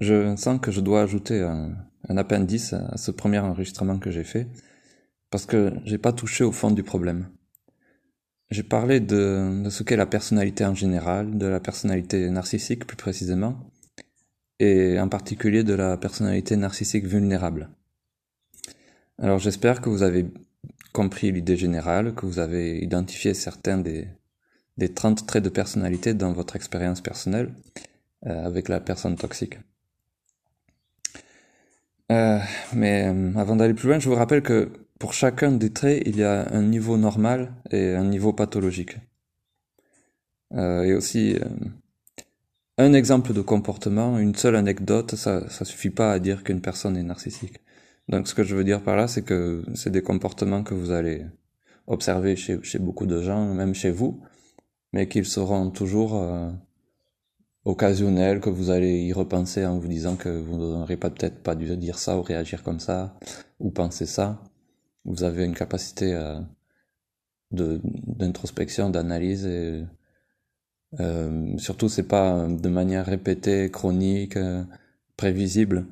Je sens que je dois ajouter un, appendice à ce premier enregistrement que j'ai fait, parce que j'ai pas touché au fond du problème. J'ai parlé de, ce qu'est la personnalité en général, de la personnalité narcissique plus précisément, et en particulier de la personnalité narcissique vulnérable. Alors j'espère que vous avez compris l'idée générale, que vous avez identifié certains des, des 30 traits de personnalité dans votre expérience personnelle euh, avec la personne toxique. Euh, mais euh, avant d'aller plus loin, je vous rappelle que pour chacun des traits, il y a un niveau normal et un niveau pathologique. Euh, et aussi, euh, un exemple de comportement, une seule anecdote, ça, ça suffit pas à dire qu'une personne est narcissique. Donc ce que je veux dire par là, c'est que c'est des comportements que vous allez observer chez, chez beaucoup de gens, même chez vous, mais qu'ils seront toujours occasionnel que vous allez y repenser en vous disant que vous n'aurez peut-être pas dû dire ça ou réagir comme ça ou penser ça. Vous avez une capacité euh, d'introspection, d'analyse et euh, surtout c'est pas de manière répétée, chronique, euh, prévisible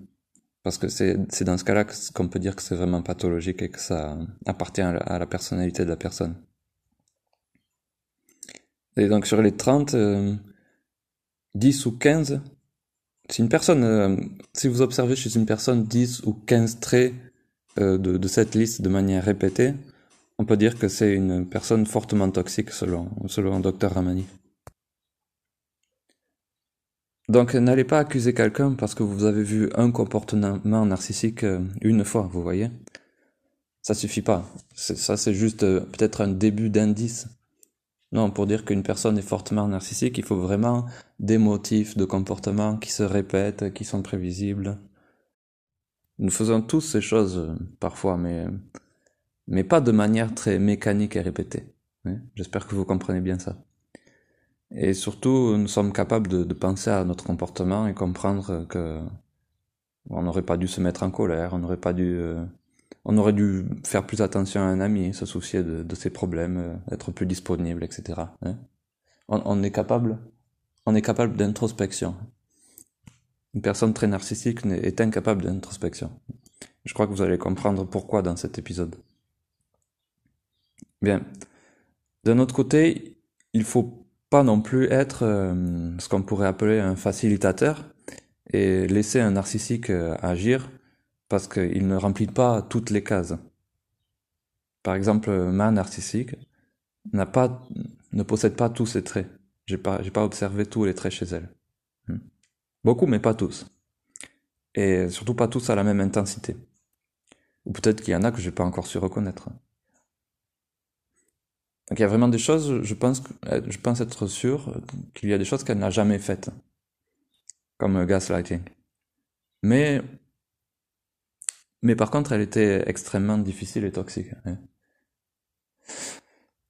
parce que c'est c'est dans ce cas-là qu'on peut dire que c'est vraiment pathologique et que ça appartient à la, à la, personnalité de la personne. Et donc sur les 30 10 ou 15, si une personne, euh, si vous observez chez une personne 10 ou 15 traits euh, de, cette liste de manière répétée, on peut dire que c'est une personne fortement toxique selon, selon Dr Ramani. Donc n'allez pas accuser quelqu'un parce que vous avez vu un comportement narcissique euh, une fois, vous voyez. Ça suffit pas. Ça c'est juste peut-être un début d'indice. Non, pour dire qu'une personne est fortement narcissique, il faut vraiment des motifs de comportement qui se répètent, qui sont prévisibles. Nous faisons tous ces choses euh, parfois, mais, mais pas de manière très mécanique et répétée. Hein. J'espère que vous comprenez bien ça. Et surtout, nous sommes capables de, de penser à notre comportement et comprendre que on n'aurait pas dû se mettre en colère, on n'aurait pas dû euh, on aurait dû faire plus attention à un ami, se soucier de, ses problèmes, euh, être plus disponible, etc. Hein. on, est capable, on est capable d'introspection. Une personne très narcissique est incapable d'introspection. Je crois que vous allez comprendre pourquoi dans cet épisode. Bien. D'un autre côté, il faut pas non plus être euh, ce qu'on pourrait appeler un facilitateur et laisser un narcissique euh, agir parce qu'il ne remplit pas toutes les cases. Par exemple, ma narcissique n'a pas, ne possède pas tous ses traits. J'ai pas, j'ai pas observé tous les traits chez elle. Hmm. Beaucoup, mais pas tous. Et surtout pas tous à la même intensité. Ou peut-être qu'il y en a que j'ai pas encore su reconnaître. Donc il y a vraiment des choses, je pense, je pense être sûr qu'il y a des choses qu'elle n'a jamais faites. Comme gaslighting. Mais mais par contre, elle était extrêmement difficile et toxique. Hein.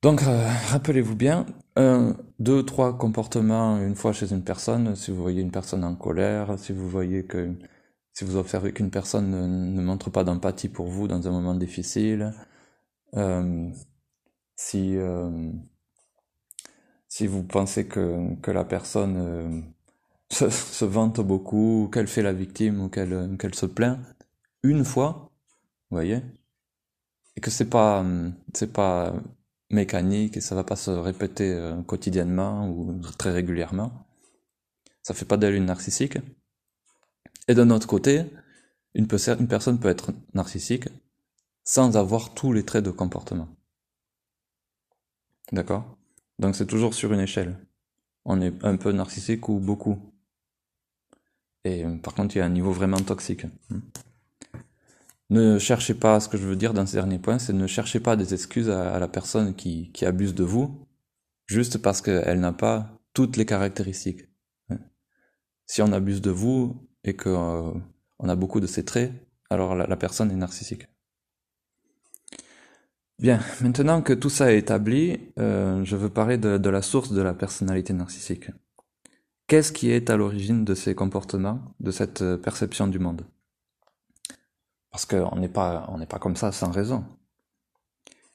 Donc, euh, rappelez-vous bien, deux, trois comportements une fois chez une personne. Si vous voyez une personne en colère, si vous observez qu'une personne ne, montre pas d'empathie pour vous dans un moment difficile, euh, si euh, si vous pensez que la personne se, vante beaucoup, qu'elle fait la victime ou qu'elle se plaint, une fois, vous voyez, et que c'est pas c'est pas mécanique et ça va pas se répéter euh, quotidiennement ou très régulièrement. Ça fait pas d'elle une narcissique. Et d'un autre côté, une, personne peut être narcissique sans avoir tous les traits de comportement. D'accord? Donc c'est toujours sur une échelle. On est un peu narcissique ou beaucoup. Et euh, par contre, il y a un niveau vraiment toxique. Ne cherchez pas, ce que je veux dire dans ce dernier point, c'est ne cherchez pas des excuses à, la personne qui, abuse de vous, juste parce qu'elle n'a pas toutes les caractéristiques. Si on abuse de vous et que euh, a beaucoup de ces traits, alors la, personne est narcissique. Bien, maintenant que tout ça est établi, euh, je veux parler de, de la source de la personnalité narcissique. Qu'est-ce qui est à l'origine de ces comportements, de cette euh, perception du monde? Parce qu'on n'est pas, pas comme ça sans raison.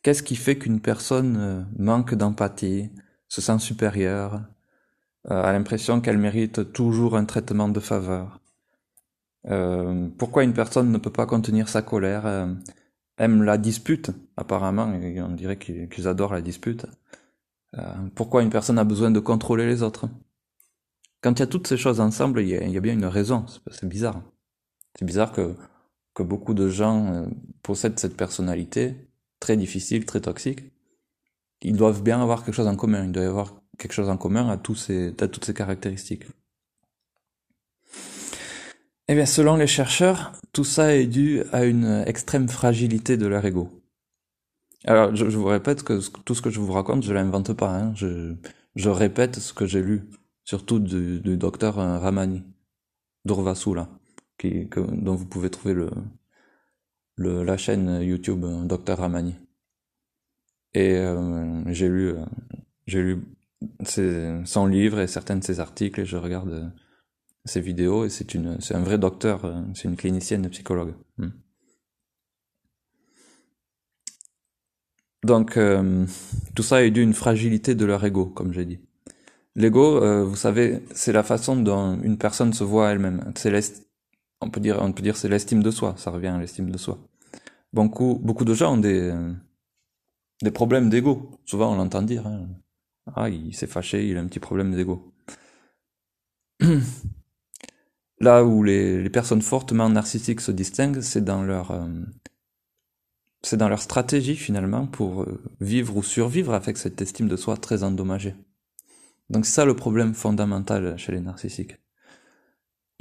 Qu'est-ce qui fait qu'une personne euh, manque d'empathie, se sent supérieure, euh, a l'impression qu'elle mérite toujours un traitement de faveur? Euh, Pourquoi une personne ne peut pas contenir sa colère, aime la dispute apparemment, on dirait qu'ils adorent la dispute Pourquoi une personne a besoin de contrôler les autres? Quand il y a toutes ces choses ensemble, il y a bien une raison, c'est bizarre. C'est bizarre que, que beaucoup de gens euh, possèdent cette personnalité, très difficile, très toxique, ils doivent bien avoir quelque chose en commun. Il doit y avoir quelque chose en commun à, toutes ces caractéristiques. Eh bien, selon les chercheurs, tout ça est dû à une extrême fragilité de leur ego. Alors, je, vous répète que tout ce que je vous raconte, je l'invente pas. Hein. Je, répète ce que j'ai lu, surtout du, du docteur Ramani, Durvasula, dont vous pouvez trouver le, la chaîne YouTube Docteur Ramani. Et euh, j'ai lu, euh, j'ai lu ses, son livre et certains de ses articles et je regarde euh, ses vidéos et c'est un vrai docteur, euh, c'est une clinicienne psychologue. Hmm. Donc euh, tout ça est dû à une fragilité de leur ego, comme j'ai dit. L'ego, euh, vous savez, c'est la façon dont une personne se voit elle-même. C'est on peut dire, on peut dire, c'est l'estime de soi. Ça revient à l'estime de soi. Beaucoup, beaucoup de gens ont des des problèmes d'ego. Souvent, on l'entend dire. Hein. Ah, il s'est fâché, il a un petit problème d'ego. Là où les, les, personnes fortement narcissiques se distinguent, c'est dans leur euh, c'est dans leur stratégie finalement pour euh, vivre ou survivre avec cette estime de soi très endommagée. Donc c'est ça le problème fondamental chez les narcissiques.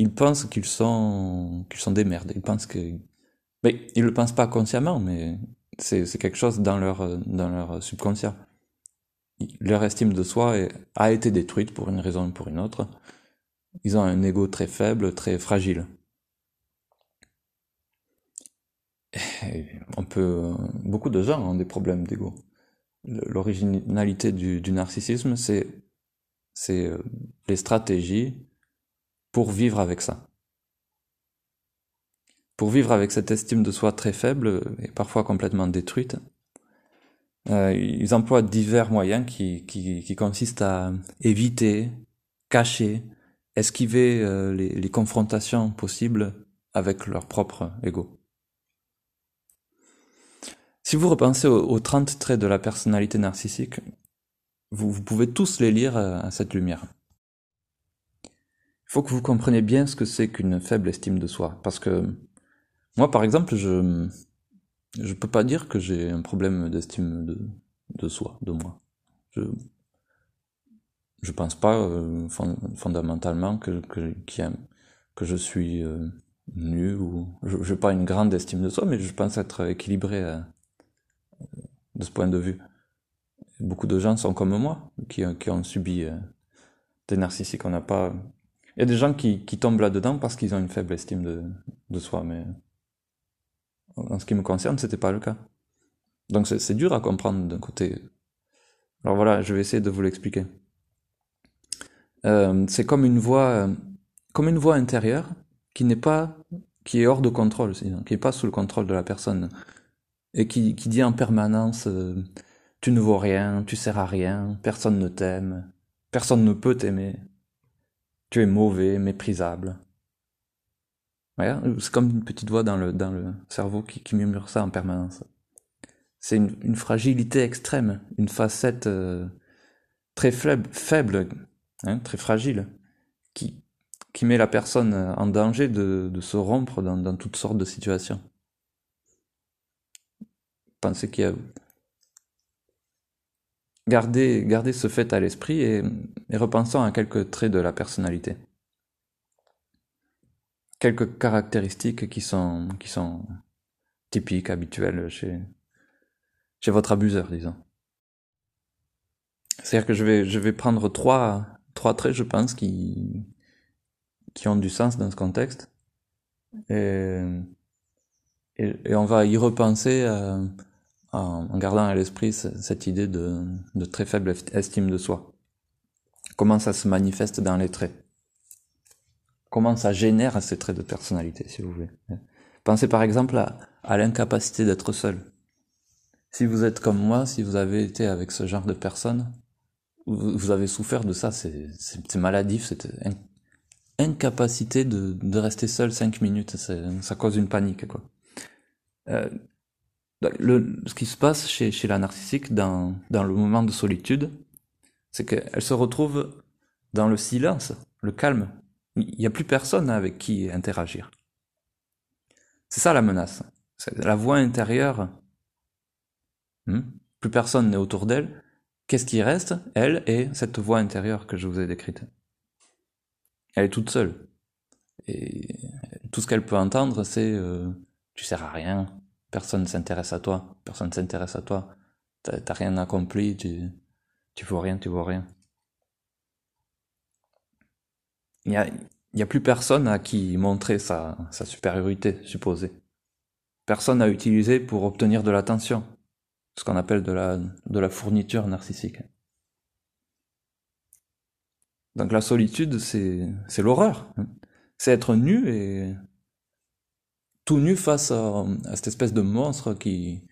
Ils pensent qu'ils sont qu'ils sont des merdes. Ils pensent que mais ils le pensent pas consciemment, mais c'est quelque chose dans leur, dans leur subconscient. Leur estime de soi a été détruite pour une raison ou pour une autre. Ils ont un ego très faible, très fragile. On peut, beaucoup de gens ont des problèmes d'ego. L'originalité du, du, narcissisme, c'est c'est euh, les stratégies pour vivre avec ça. Pour vivre avec cette estime de soi très faible et parfois complètement détruite, euh, ils emploient divers moyens qui, consistent à éviter, cacher, esquiver euh, les, confrontations possibles avec leur propre ego. Si vous repensez aux, aux 30 traits de la personnalité narcissique, vous, pouvez tous les lire à, à cette lumière. Faut que vous compreniez bien ce que c'est qu'une faible estime de soi, parce que moi, par exemple, je je peux pas dire que j'ai un problème d'estime de, de soi, de moi. Je je pense pas euh, fondamentalement que que, que je suis euh, nu ou je n'ai pas une grande estime de soi, mais je pense être équilibré euh, de ce point de vue. Beaucoup de gens sont comme moi, qui, qui ont subi euh, des narcissiques. On n'a pas. Y a des gens qui, tombent là-dedans parce qu'ils ont une faible estime de, soi, mais en ce qui me concerne, c'était pas le cas. Donc c'est dur à comprendre d'un côté. Alors voilà, je vais essayer de vous l'expliquer. Euh, c'est comme une voix, euh, comme une voix intérieure qui n'est pas, qui est hors de contrôle, qui n'est pas sous le contrôle de la personne et qui, qui dit en permanence euh, tu ne vaux rien, tu sers à rien, personne ne t'aime, personne ne peut t'aimer, tu es mauvais, méprisable. C'est comme une petite voix dans le, cerveau qui, murmure ça en permanence. C'est une, fragilité extrême, une facette euh, très faible, hein, très fragile, qui, met la personne en danger de, de se rompre dans, dans toutes sortes de situations. Pensez qu'il y a... Gardez, ce fait à l'esprit et, repensons à quelques traits de la personnalité quelques caractéristiques qui sont, typiques, habituelles chez, votre abuseur, disons. C'est-à-dire que je vais, prendre trois, traits, je pense, qui, ont du sens dans ce contexte. Et on va y repenser euh, en, gardant à l'esprit cette idée de, très faible estime de soi. Comment ça se manifeste dans les traits? Comment ça génère ces traits de personnalité, si vous voulez? Pensez par exemple à, l'incapacité d'être seul. Si vous êtes comme moi, si vous avez été avec ce genre de personne, vous avez souffert de ça, c'est maladif, c'est incapacité de, de, rester seul cinq minutes, ça cause une panique, quoi. Euh, le, ce qui se passe chez, chez la narcissique dans, dans le moment de solitude, c'est qu'elle se retrouve dans le silence, le calme. Il n'y a plus personne avec qui interagir. C'est ça la menace. La voix intérieure. Hmm? Plus personne n'est autour d'elle. Qu'est-ce qui reste? Elle et cette voix intérieure que je vous ai décrite. Elle est toute seule. Et tout ce qu'elle peut entendre, c'est euh, tu sers à rien, personne s'intéresse à toi, personne s'intéresse à toi, t'as rien accompli, tu, tu vois rien, tu vois rien. Il n'y a, a plus personne à qui montrer sa, sa supériorité supposée. Personne à utiliser pour obtenir de l'attention, ce qu'on appelle de la, de la fourniture narcissique. Donc la solitude, c'est l'horreur. C'est être nu et tout nu face à, cette espèce de monstre qui,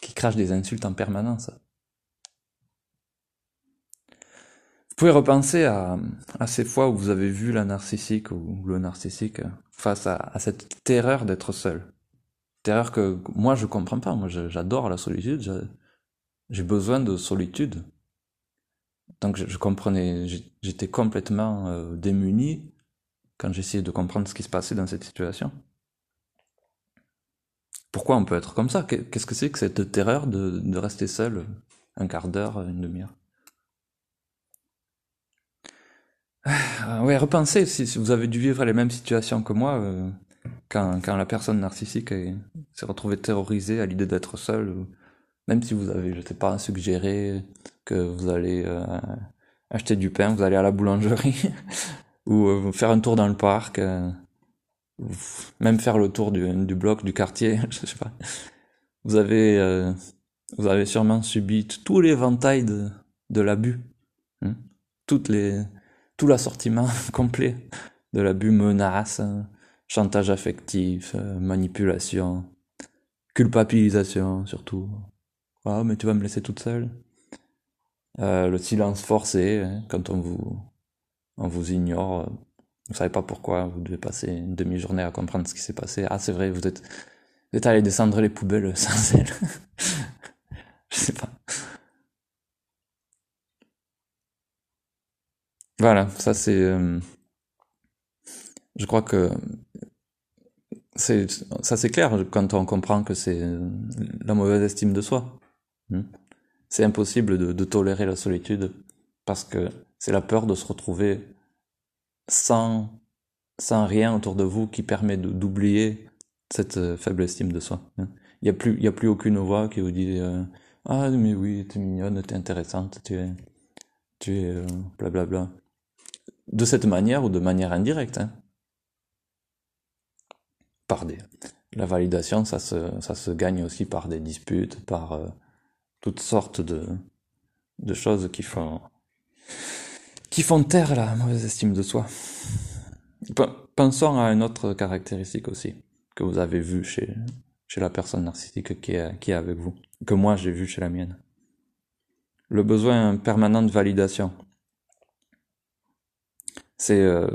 qui crache des insultes en permanence. Vous pouvez repenser à, à ces fois où vous avez vu la narcissique ou le narcissique face à, cette terreur d'être seul. Terreur que moi je comprends pas. Moi j'adore la solitude. J'ai besoin de solitude. Donc je, je comprenais, j'étais complètement euh, démuni quand j'essayais de comprendre ce qui se passait dans cette situation. Pourquoi on peut être comme ça? Qu'est-ce que c'est que cette terreur de, rester seul un quart d'heure, une demi-heure? Ah, Ouais, repensez si, vous avez dû vivre les mêmes situations que moi, euh, quand, la personne narcissique s'est retrouvée terrorisée à l'idée d'être seule, même si vous avez, je sais pas, suggéré que vous allez euh, acheter du pain, vous allez à la boulangerie, ou euh, faire un tour dans le parc, même faire le tour du, bloc, du quartier, je sais pas. Vous avez, euh, vous avez sûrement subi tous les ventailles de, de l'abus, hein toutes les, tout l'assortiment complet de l'abus, menace, chantage affectif, manipulation, culpabilisation surtout. Ah, mais tu vas me laisser toute seule. Euh, le silence forcé, hein, quand on vous, on vous ignore vous savez pas pourquoi, vous devez passer une demi-journée à comprendre ce qui s'est passé. Ah, c'est vrai, vous êtes, vous êtes allé descendre les poubelles sans elle. Je sais pas. Voilà, ça c'est. Euh, je crois que ça c'est clair quand on comprend que c'est la mauvaise estime de soi. Hmm. C'est impossible de tolérer la solitude parce que c'est la peur de se retrouver sans, sans rien autour de vous qui permet d'oublier cette euh, faible estime de soi. Hein. Il n'y a, plus, y a plus aucune voix qui vous dit euh, Ah, mais oui, t'es mignonne, t'es intéressante, tu es. Tu es. Euh, blablabla. De cette manière ou de manière indirecte. Hein. La validation, ça se, ça se gagne aussi par des disputes, par toutes sortes de, de choses qui font qui font taire la mauvaise estime de soi. Pensons à une autre caractéristique aussi, que vous avez vu chez, chez la personne narcissique qui est, qui est avec vous, que moi j'ai vu chez la mienne. Le besoin permanent de validation. C'est euh,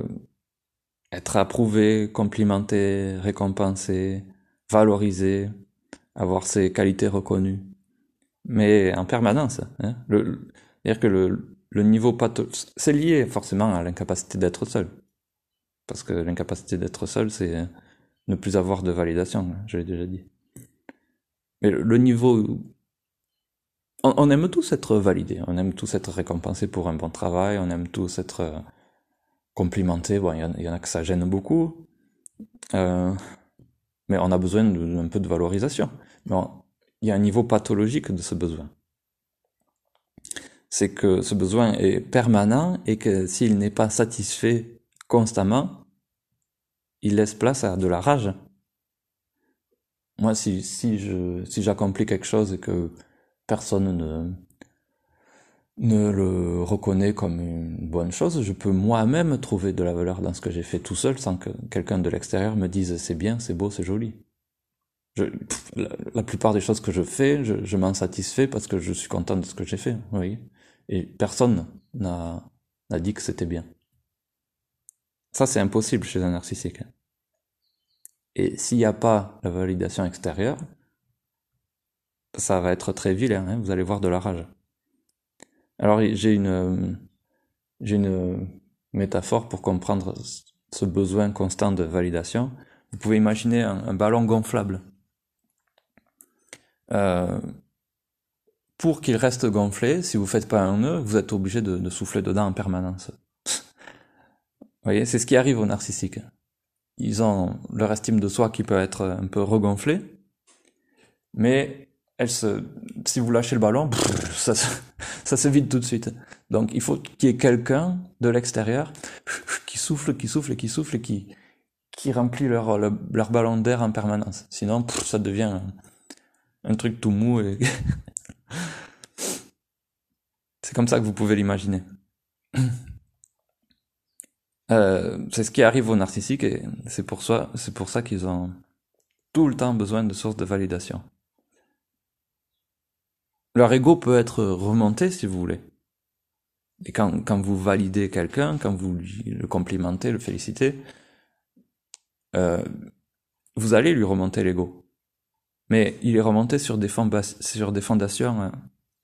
être approuvé, complimenté, récompensé, valorisé, avoir ses qualités reconnues. Mais en permanence. Hein. C'est-à-dire que le, le niveau pathologique, c'est lié forcément à l'incapacité d'être seul. Parce que l'incapacité d'être seul, c'est ne plus avoir de validation, je l'ai déjà dit. Mais le, niveau... On, aime tous être validés, on aime tous être récompensés pour un bon travail, on aime tous être euh, complimentés, bon, il y, en a que ça gêne beaucoup, euh, mais on a besoin d'un peu de valorisation. Il y a un niveau pathologique de ce besoin c'est que ce besoin est permanent et que s'il n'est pas satisfait constamment, il laisse place à de la rage. moi, si, si je, si j'accomplis quelque chose et que personne ne, ne le reconnaît comme une bonne chose, je peux moi-même trouver de la valeur dans ce que j'ai fait tout seul sans que quelqu'un de l'extérieur me dise c'est bien, c'est beau, c'est joli. La, plupart des choses que je fais, je, m'en satisfais parce que je suis content de ce que j'ai fait. Et personne n'a, dit que c'était bien. Ça, c'est impossible chez un narcissique. Et s'il n'y a pas la validation extérieure, ça va être très vilain, hein, vous allez voir de la rage. Alors j'ai une, une métaphore pour comprendre ce besoin constant de validation. Vous pouvez imaginer un, ballon gonflable. Euh, pour qu'il reste gonflé, si vous faites pas un nœud, vous êtes obligé de, souffler dedans en permanence. vous voyez, c'est ce qui arrive aux narcissiques. Ils ont leur estime de soi qui peut être un peu regonflée, mais elle se, si vous lâchez le ballon, ça, se vide tout de suite. Donc il faut qu'il y ait quelqu'un de l'extérieur qui souffle, qui souffle, qui souffle, et qui, qui remplit leur, ballon d'air en permanence. Sinon, ça devient un, truc tout mou et c'est comme ça que vous pouvez l'imaginer. Euh, c'est ce qui arrive aux narcissiques et c'est pour ça, qu'ils ont tout le temps besoin de sources de validation. Leur ego peut être remonté si vous voulez. Et quand, quand vous validez quelqu'un, quand vous le complimentez, le félicitez, euh, vous allez lui remonter l'ego. Mais il est remonté sur des, sur des fondations euh,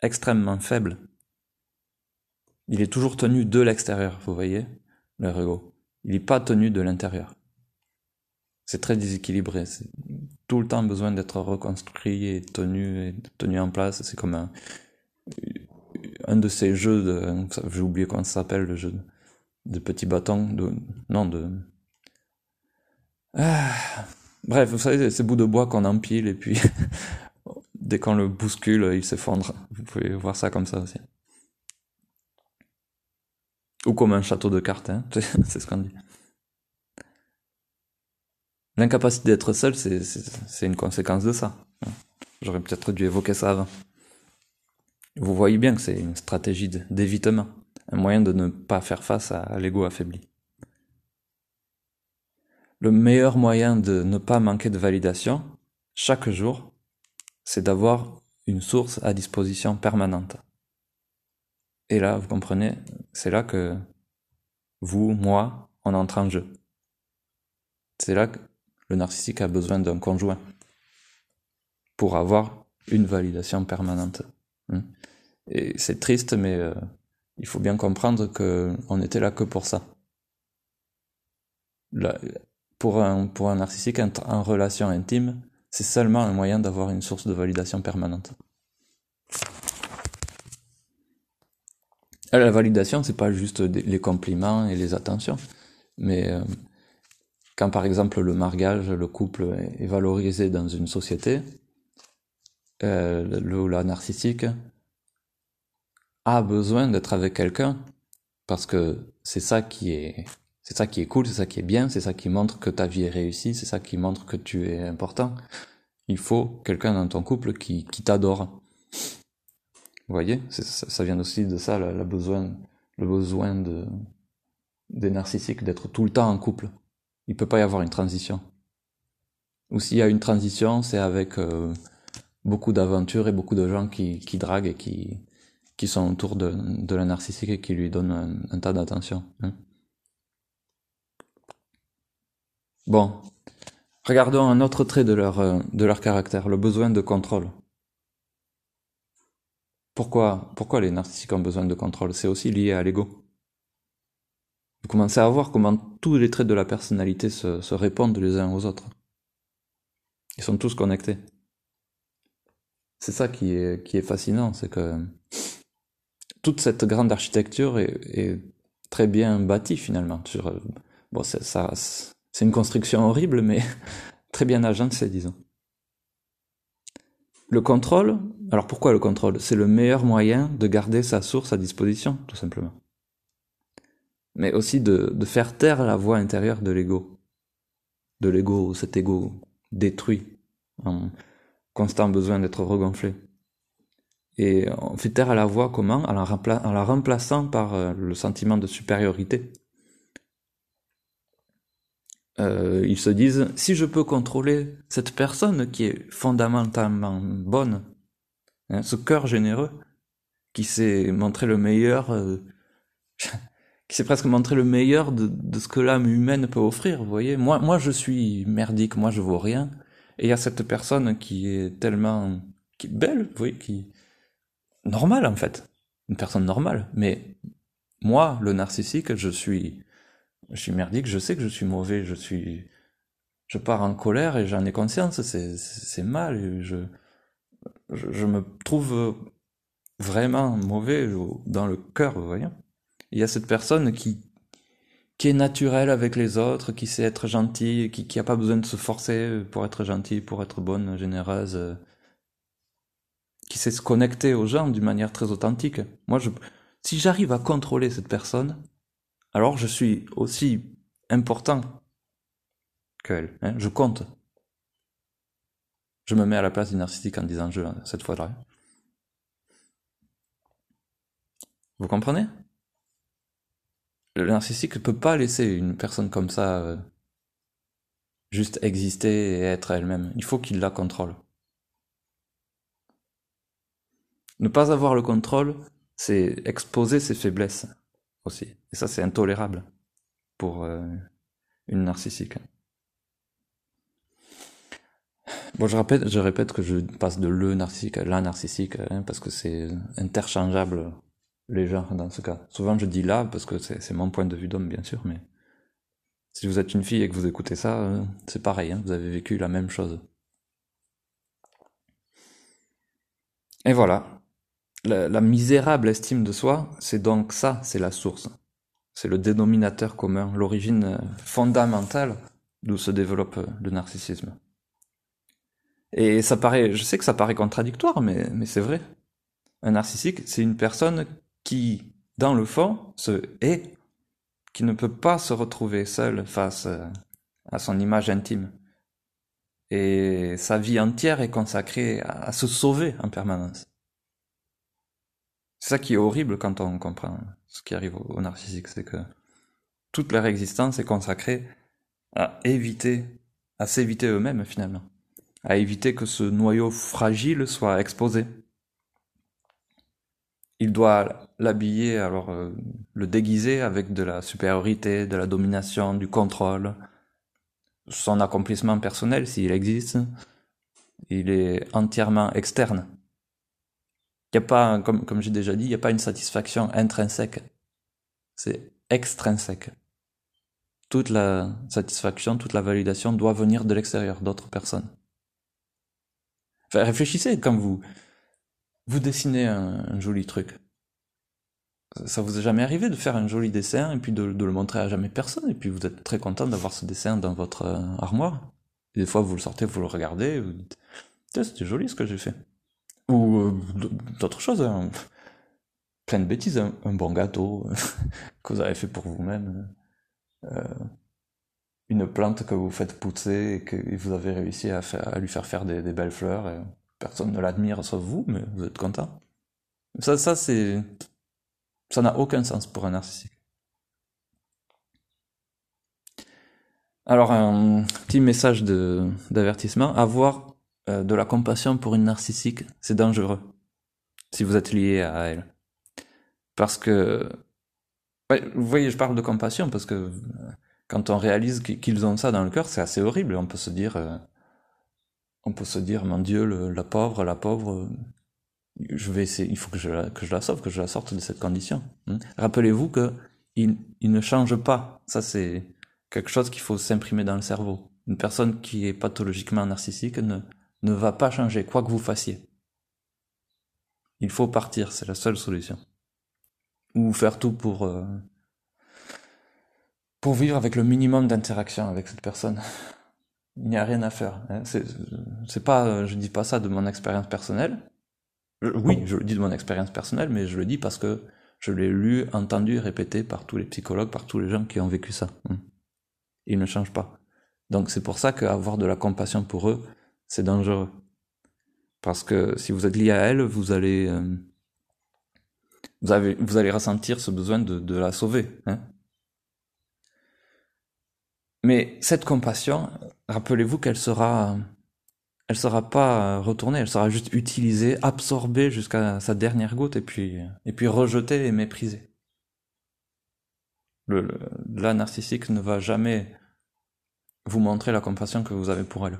extrêmement faibles. Il est toujours tenu de l'extérieur, vous voyez, leur ego. Il n'est pas tenu de l'intérieur. C'est très déséquilibré. C'est tout le temps besoin d'être reconstruit et tenu, et tenu en place. C'est comme un, un de ces jeux de, j'ai oublié comment ça s'appelle, le jeu de, petits bâtons, de, non, de, ah, bref, vous savez, ces bouts de bois qu'on empile et puis, dès qu'on le bouscule, il s'effondre. Vous pouvez voir ça comme ça aussi. Ou comme un château de cartes, hein. c'est ce qu'on dit. L'incapacité d'être seul, c'est une conséquence de ça. J'aurais peut-être dû évoquer ça avant. Vous voyez bien que c'est une stratégie d'évitement, un moyen de ne pas faire face à l'ego affaibli. Le meilleur moyen de ne pas manquer de validation, chaque jour, c'est d'avoir une source à disposition permanente. Et là, vous comprenez, c'est là que vous, moi, on entre en jeu. C'est là que le narcissique a besoin d'un conjoint pour avoir une validation permanente. Hein. Et c'est triste, mais euh, il faut bien comprendre qu'on était là que pour ça. Pour, un, pour un narcissique en relation intime, c'est seulement un moyen d'avoir une source de validation permanente. La validation, c'est pas juste les compliments et les attentions, mais euh, quand par exemple le mariage, le couple est valorisé dans une société, euh, le ou la narcissique a besoin d'être avec quelqu'un parce que c'est ça qui est c'est ça qui est cool, c'est ça qui est bien, c'est ça qui montre que ta vie est réussie, c'est ça qui montre que tu es important. Il faut quelqu'un dans ton couple qui, qui t'adore. Vous voyez, ça, vient aussi de ça, le, besoin, le besoin de, des narcissiques d'être tout le temps en couple il peut pas y avoir une transition. Ou s'il y a une transition, c'est avec euh, beaucoup d'aventures et beaucoup de gens qui, qui draguent et qui, qui sont autour de, de la narcissique et qui lui donnent un, tas d'attention. Hein. Bon, regardons un autre trait de leur, euh, caractère, le besoin de contrôle. Pourquoi, les narcissiques ont besoin de contrôle? C'est aussi lié à l'ego. Vous commencez à voir comment tous les traits de la personnalité se, répondent les uns aux autres. Ils sont tous connectés. C'est ça qui est, fascinant, c'est que toute cette grande architecture est, très bien bâtie finalement. Sur, bon, c'est, ça, c'est une construction horrible, mais très bien agencée, disons. Le contrôle, alors pourquoi le contrôle? C'est le meilleur moyen de garder sa source à disposition, tout simplement mais aussi de, faire taire la voix intérieure de l'ego. De l'ego, cet ego détruit, en constant besoin d'être regonflé. Et on fait taire à la voix comment? En la, en la remplaçant par euh, le sentiment de supériorité. Euh, ils se disent, si je peux contrôler cette personne qui est fondamentalement bonne, hein, ce cœur généreux, qui s'est montré le meilleur, euh, qui s'est presque montré le meilleur de, ce que l'âme humaine peut offrir, vous voyez. Moi, moi, je suis merdique, moi, je vaux rien. Et il y a cette personne qui est tellement, qui est belle, vous voyez, qui, normale, en fait. Une personne normale. Mais, moi, le narcissique, je suis, je suis merdique, je sais que je suis mauvais, je suis, je pars en colère et j'en ai conscience, c'est, mal, je, je, me trouve vraiment mauvais dans le cœur, vous voyez. Il y a cette personne qui, qui est naturelle avec les autres, qui sait être gentil, qui, qui pas besoin de se forcer pour être gentil, pour être bonne, généreuse, qui sait se connecter aux gens d'une manière très authentique. Moi, je, si j'arrive à contrôler cette personne, alors je suis aussi important qu'elle. Hein, je compte. Je me mets à la place du narcissique en disant je cette fois-là. Vous comprenez? Le narcissique ne peut pas laisser une personne comme ça euh, juste exister et être elle-même. Il faut qu'il la contrôle. Ne pas avoir le contrôle, c'est exposer ses faiblesses aussi. Et ça, c'est intolérable pour euh, une narcissique. Bon, je répète, que je passe de le narcissique à la narcissique, hein, parce que c'est interchangeable les genres dans ce cas. Souvent, je dis là parce que c'est mon point de vue d'homme, bien sûr, mais si vous êtes une fille et que vous écoutez ça, euh, c'est pareil, hein, vous avez vécu la même chose. Et voilà la, misérable estime de soi, c'est donc ça, c'est la source. C'est le dénominateur commun, l'origine euh, fondamentale d'où se développe euh, le narcissisme. Et ça paraît, je sais que ça paraît contradictoire, mais, mais c'est vrai. Un narcissique, c'est une personne qui, dans le fond, se hait, qui ne peut pas se retrouver seul face euh, à son image intime. Et sa vie entière est consacrée à se sauver en permanence. C'est ça qui est horrible quand on comprend ce qui arrive aux narcissiques, c'est que toute leur existence est consacrée à éviter, à s'éviter eux-mêmes finalement, à éviter que ce noyau fragile soit exposé. Il doit l'habiller, alors euh, le déguiser avec de la supériorité, de la domination, du contrôle, son accomplissement personnel s'il existe, il est entièrement externe il n'y a pas, comme, comme j'ai déjà dit, il n'y a pas une satisfaction intrinsèque. C'est extrinsèque. Toute la satisfaction, toute la validation doit venir de l'extérieur, d'autres personnes. Réfléchissez quand vous, vous dessinez un, joli truc. Ça vous est jamais arrivé de faire un joli dessin et puis de, le montrer à jamais personne et puis vous êtes très content d'avoir ce dessin dans votre euh, armoire. Des fois vous le sortez, vous le regardez, vous dites, c'était joli ce que j'ai fait. Ou euh, d'autres choses, hein. plein de bêtises, hein. un bon gâteau que vous avez fait pour vous-même, euh, une plante que vous faites pousser et que vous avez réussi à, faire, lui faire faire des, belles fleurs, personne ne l'admire sauf vous, mais vous êtes content. Ça, ça c'est, ça n'a aucun sens pour un narcissique. Alors un petit message d'avertissement, avoir euh, de la compassion pour une narcissique, c'est dangereux si vous êtes lié à elle. Parce que, vous voyez, je parle de compassion parce que euh, quand on réalise qu'ils ont ça dans le cœur, c'est assez horrible. On peut se dire, euh, on peut se dire, mon Dieu, la pauvre, la pauvre, je vais essayer, il faut que je la, que je la sauve, que je la sorte de cette condition. Hein. Rappelez-vous que il, il ne change pas. Ça, c'est quelque chose qu'il faut s'imprimer dans le cerveau. Une personne qui est pathologiquement narcissique ne, ne va pas changer, quoi que vous fassiez. Il faut partir, c'est la seule solution. Ou faire tout pour, euh, vivre avec le minimum d'interaction avec cette personne. Il n'y a rien à faire. Hein. C'est pas, je dis pas ça de mon expérience personnelle. oui, je le dis de mon expérience personnelle, mais je le dis parce que je l'ai lu, entendu, répété par tous les psychologues, par tous les gens qui ont vécu ça. Ils ne changent pas. Donc c'est pour ça qu'avoir de la compassion pour eux, c'est dangereux. Parce que si vous êtes lié à elle, vous allez, euh, ressentir ce besoin de, la sauver. Hein Mais cette compassion, rappelez-vous qu'elle sera, elle sera pas retournée, elle sera juste utilisée, absorbée jusqu'à sa dernière goutte et puis, puis rejetée et méprisée. Le, le, la narcissique ne va jamais vous montrer la compassion que vous avez pour elle.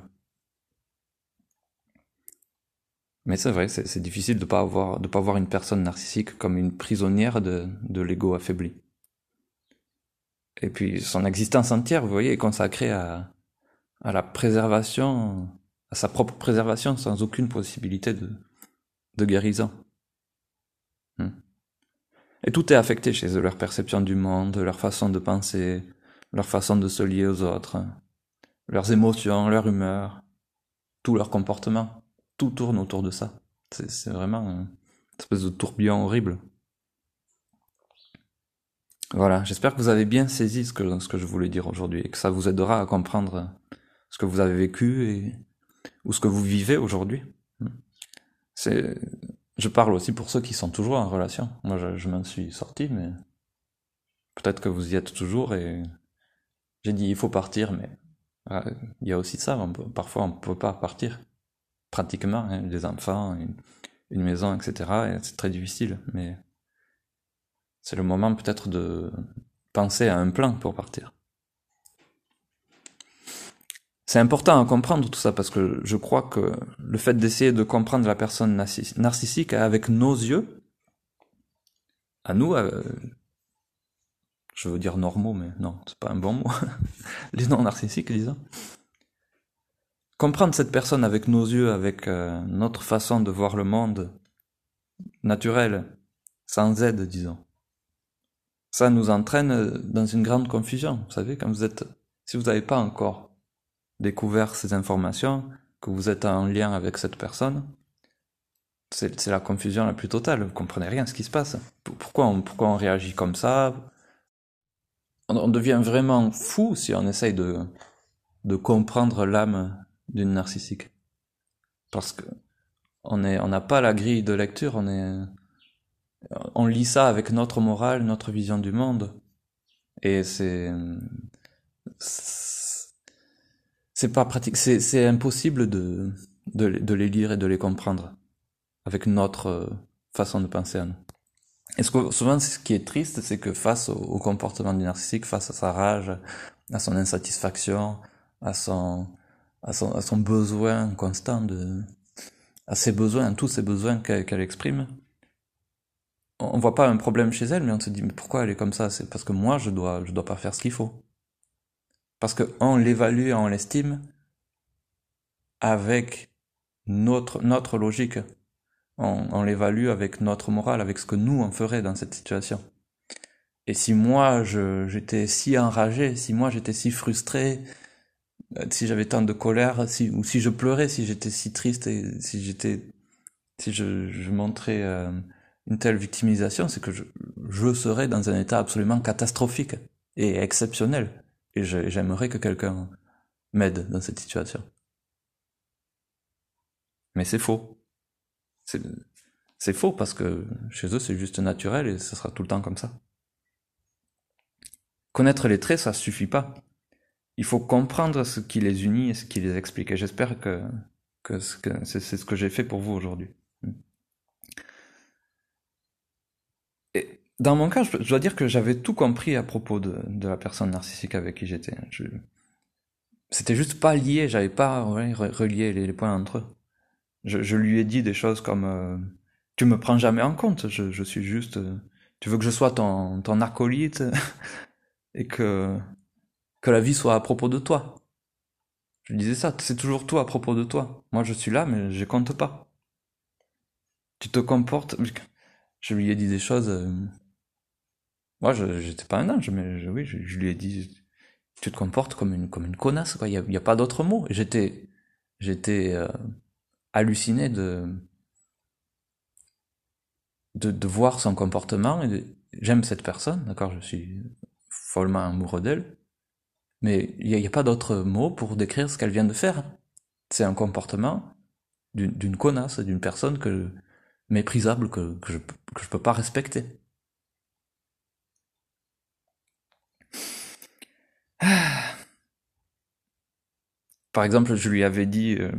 Mais c'est vrai, c'est difficile de pas avoir, pas voir une personne narcissique comme une prisonnière de, l'ego affaibli. Et puis son existence entière, vous voyez, est consacrée à, la préservation, à sa propre préservation, sans aucune possibilité de, de guérison. Hmm. Et tout est affecté chez eux, leur perception du monde, leur façon de penser, leur façon de se lier aux autres, leurs émotions, leur humeur, tout leur comportement tout tourne autour de ça. C'est vraiment une espèce de tourbillon horrible. Voilà, j'espère que vous avez bien saisi ce que, je voulais dire aujourd'hui et que ça vous aidera à comprendre ce que vous avez vécu et, ou ce que vous vivez aujourd'hui. Je parle aussi pour ceux qui sont toujours en relation. Moi, je, m'en suis sorti, mais peut-être que vous y êtes toujours et j'ai dit il faut partir, mais ah, il y a aussi ça. parfois, on peut pas partir pratiquement, hein, des enfants, une, maison, etc. c'est très difficile, mais c'est le moment peut-être de penser à un plan pour partir. C'est important à comprendre tout ça parce que je crois que le fait d'essayer de comprendre la personne narcissique avec nos yeux, à nous, euh, je veux dire normaux, mais non, c'est pas un bon mot, les non narcissiques, disons, comprendre cette personne avec nos yeux, avec euh, notre façon de voir le monde, naturel, sans aide, disons. Ça nous entraîne dans une grande confusion. Vous savez, quand vous êtes, si vous n'avez pas encore découvert ces informations, que vous êtes en lien avec cette personne, c'est la confusion la plus totale. Vous comprenez rien ce qui se passe. Pourquoi on, réagit comme ça? On, devient vraiment fou si on essaye de comprendre l'âme d'une narcissique. Parce que on est, on n'a pas la grille de lecture, on est, on lit ça avec notre morale, notre vision du monde. Et c'est, c'est pas pratique, c'est, impossible de, de, les lire et de les comprendre avec notre façon de penser à nous. Et ce que, souvent, ce qui est triste, c'est que face au comportement du narcissique, face à sa rage, à son insatisfaction, à son, à son, à son besoin constant de, à ses besoins, à tous ses besoins qu'elle exprime. On voit pas un problème chez elle, mais on se dit, mais pourquoi elle est comme ça? C'est parce que moi, je dois, je dois pas faire ce qu'il faut. Parce que on l'évalue, on l'estime avec notre, notre logique. On, on l'évalue avec notre morale, avec ce que nous, on ferait dans cette situation. Et si moi, j'étais si enragé, si moi, j'étais si frustré, si j'avais tant de colère, si, ou si je pleurais, si j'étais si triste et si j'étais, si je, je montrais euh, une telle victimisation, c'est que je, je serais dans un état absolument catastrophique et exceptionnel. Et j'aimerais que quelqu'un m'aide dans cette situation. Mais c'est faux. C'est faux parce que chez eux c'est juste naturel et ça sera tout le temps comme ça. Connaître les traits, ça suffit pas il faut comprendre ce qui les unit et ce qui les explique. Et j'espère que, c'est ce que j'ai fait pour vous aujourd'hui. Dans mon cas, je dois dire que j'avais tout compris à propos de, la personne narcissique avec qui j'étais. C'était juste pas lié, j'avais pas relié les, points entre eux. Je, lui ai dit des choses comme euh, Tu me prends jamais en compte, je, je suis juste. Euh, tu veux que je sois ton, ton acolyte et que que la vie soit à propos de toi. Je disais ça, c'est toujours toi à propos de toi. Moi je suis là, mais je compte pas. Tu te comportes. Je lui ai dit des choses. Euh, moi, je j'étais pas un ange, mais oui, je, lui ai dit. Tu te comportes comme une comme une connasse, quoi. Il y a, pas d'autre mot. J'étais j'étais euh, halluciné de, de voir son comportement j'aime cette personne, d'accord. Je suis follement amoureux d'elle mais il n'y a, pas d'autre mot pour décrire ce qu'elle vient de faire. c'est un comportement d'une connasse, d'une personne méprisable que, que, je, je peux pas respecter. Par exemple, je lui avais dit, euh,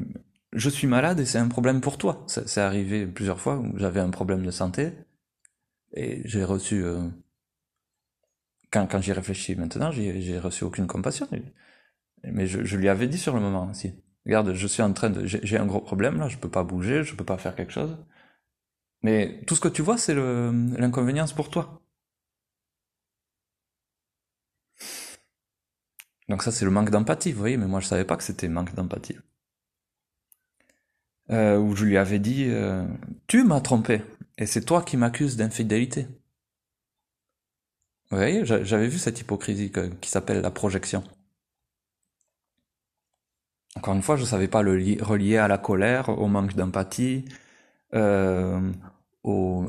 je suis malade et c'est un problème pour toi. C'est arrivé plusieurs fois où j'avais un problème de santé et j'ai reçu, euh, quand, quand j'y réfléchis maintenant, j'ai reçu aucune compassion. Mais je, lui avais dit sur le moment aussi. Regarde, je suis en train de, j'ai un gros problème là, je peux pas bouger, je peux pas faire quelque chose. Mais tout ce que tu vois, c'est l'inconvénient pour toi. Donc ça, c'est le manque d'empathie, vous voyez, mais moi je savais pas que c'était manque d'empathie. Euh, où je lui avais dit, euh, tu m'as trompé, et c'est toi qui m'accuses d'infidélité. Vous voyez, j'avais vu cette hypocrisie qui s'appelle la projection. Encore une fois, je savais pas le relier à la colère, au manque d'empathie, euh, au,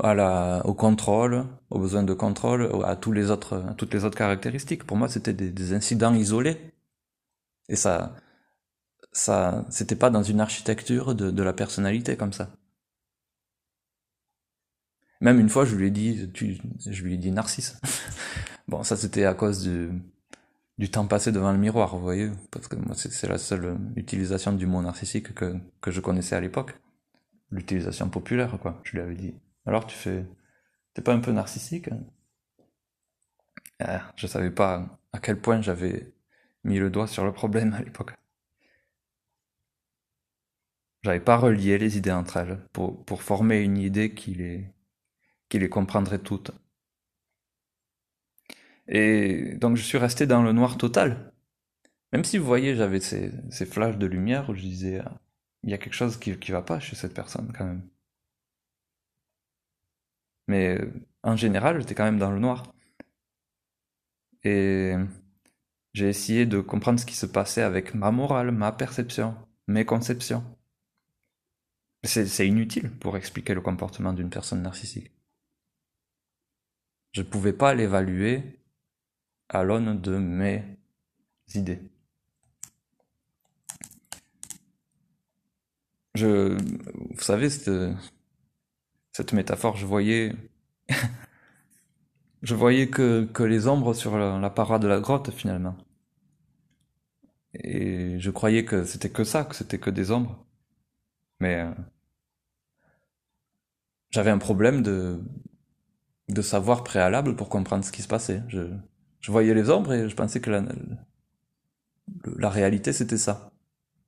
contrôle, au besoin de contrôle, à, tous les autres, toutes les autres caractéristiques. Pour moi, c'était des, incidents isolés. Et ça, ça, c'était pas dans une architecture de la personnalité comme ça. Même une fois, je lui ai dit, je lui ai dit narcisse. bon, ça c'était à cause du, temps passé devant le miroir, vous voyez, parce que moi c'est la seule utilisation du mot narcissique que, que je connaissais à l'époque. L'utilisation populaire, quoi. Je lui avais dit. Alors tu fais... T'es pas un peu narcissique hein? Ah, Je savais pas à quel point j'avais mis le doigt sur le problème à l'époque. J'avais pas relié les idées entre elles pour, pour former une idée qui les, qui les comprendrait toutes. Et donc je suis resté dans le noir total. Même si vous voyez, j'avais ces, flashs de lumière où je disais, ah, il y a quelque chose qui, qui va pas chez cette personne quand même. Mais en général, j'étais quand même dans le noir. Et j'ai essayé de comprendre ce qui se passait avec ma morale, ma perception, mes conceptions. C'est inutile pour expliquer le comportement d'une personne narcissique. Je ne pouvais pas l'évaluer à l'aune de mes idées. Je, vous savez, cette, métaphore, je voyais, je voyais que, que les ombres sur la, la, paroi de la grotte finalement. Et je croyais que c'était que ça, que c'était que des ombres. Mais euh, j'avais un problème de, de savoir préalable pour comprendre ce qui se passait. Je, je voyais les ombres et je pensais que la, la réalité c'était ça.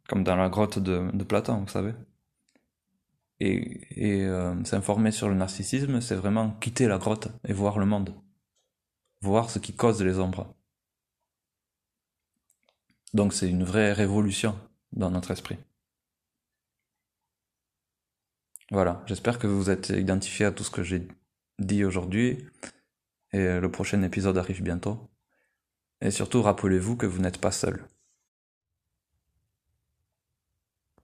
Comme dans la grotte de, de Platon, vous savez. Et, et euh, s'informer sur le narcissisme, c'est vraiment quitter la grotte et voir le monde. Voir ce qui cause les ombres. Donc c'est une vraie révolution dans notre esprit. Voilà, j'espère que vous êtes identifié à tout ce que j'ai dit aujourd'hui, et le prochain épisode arrive bientôt. Et surtout, rappelez-vous que vous n'êtes pas seul.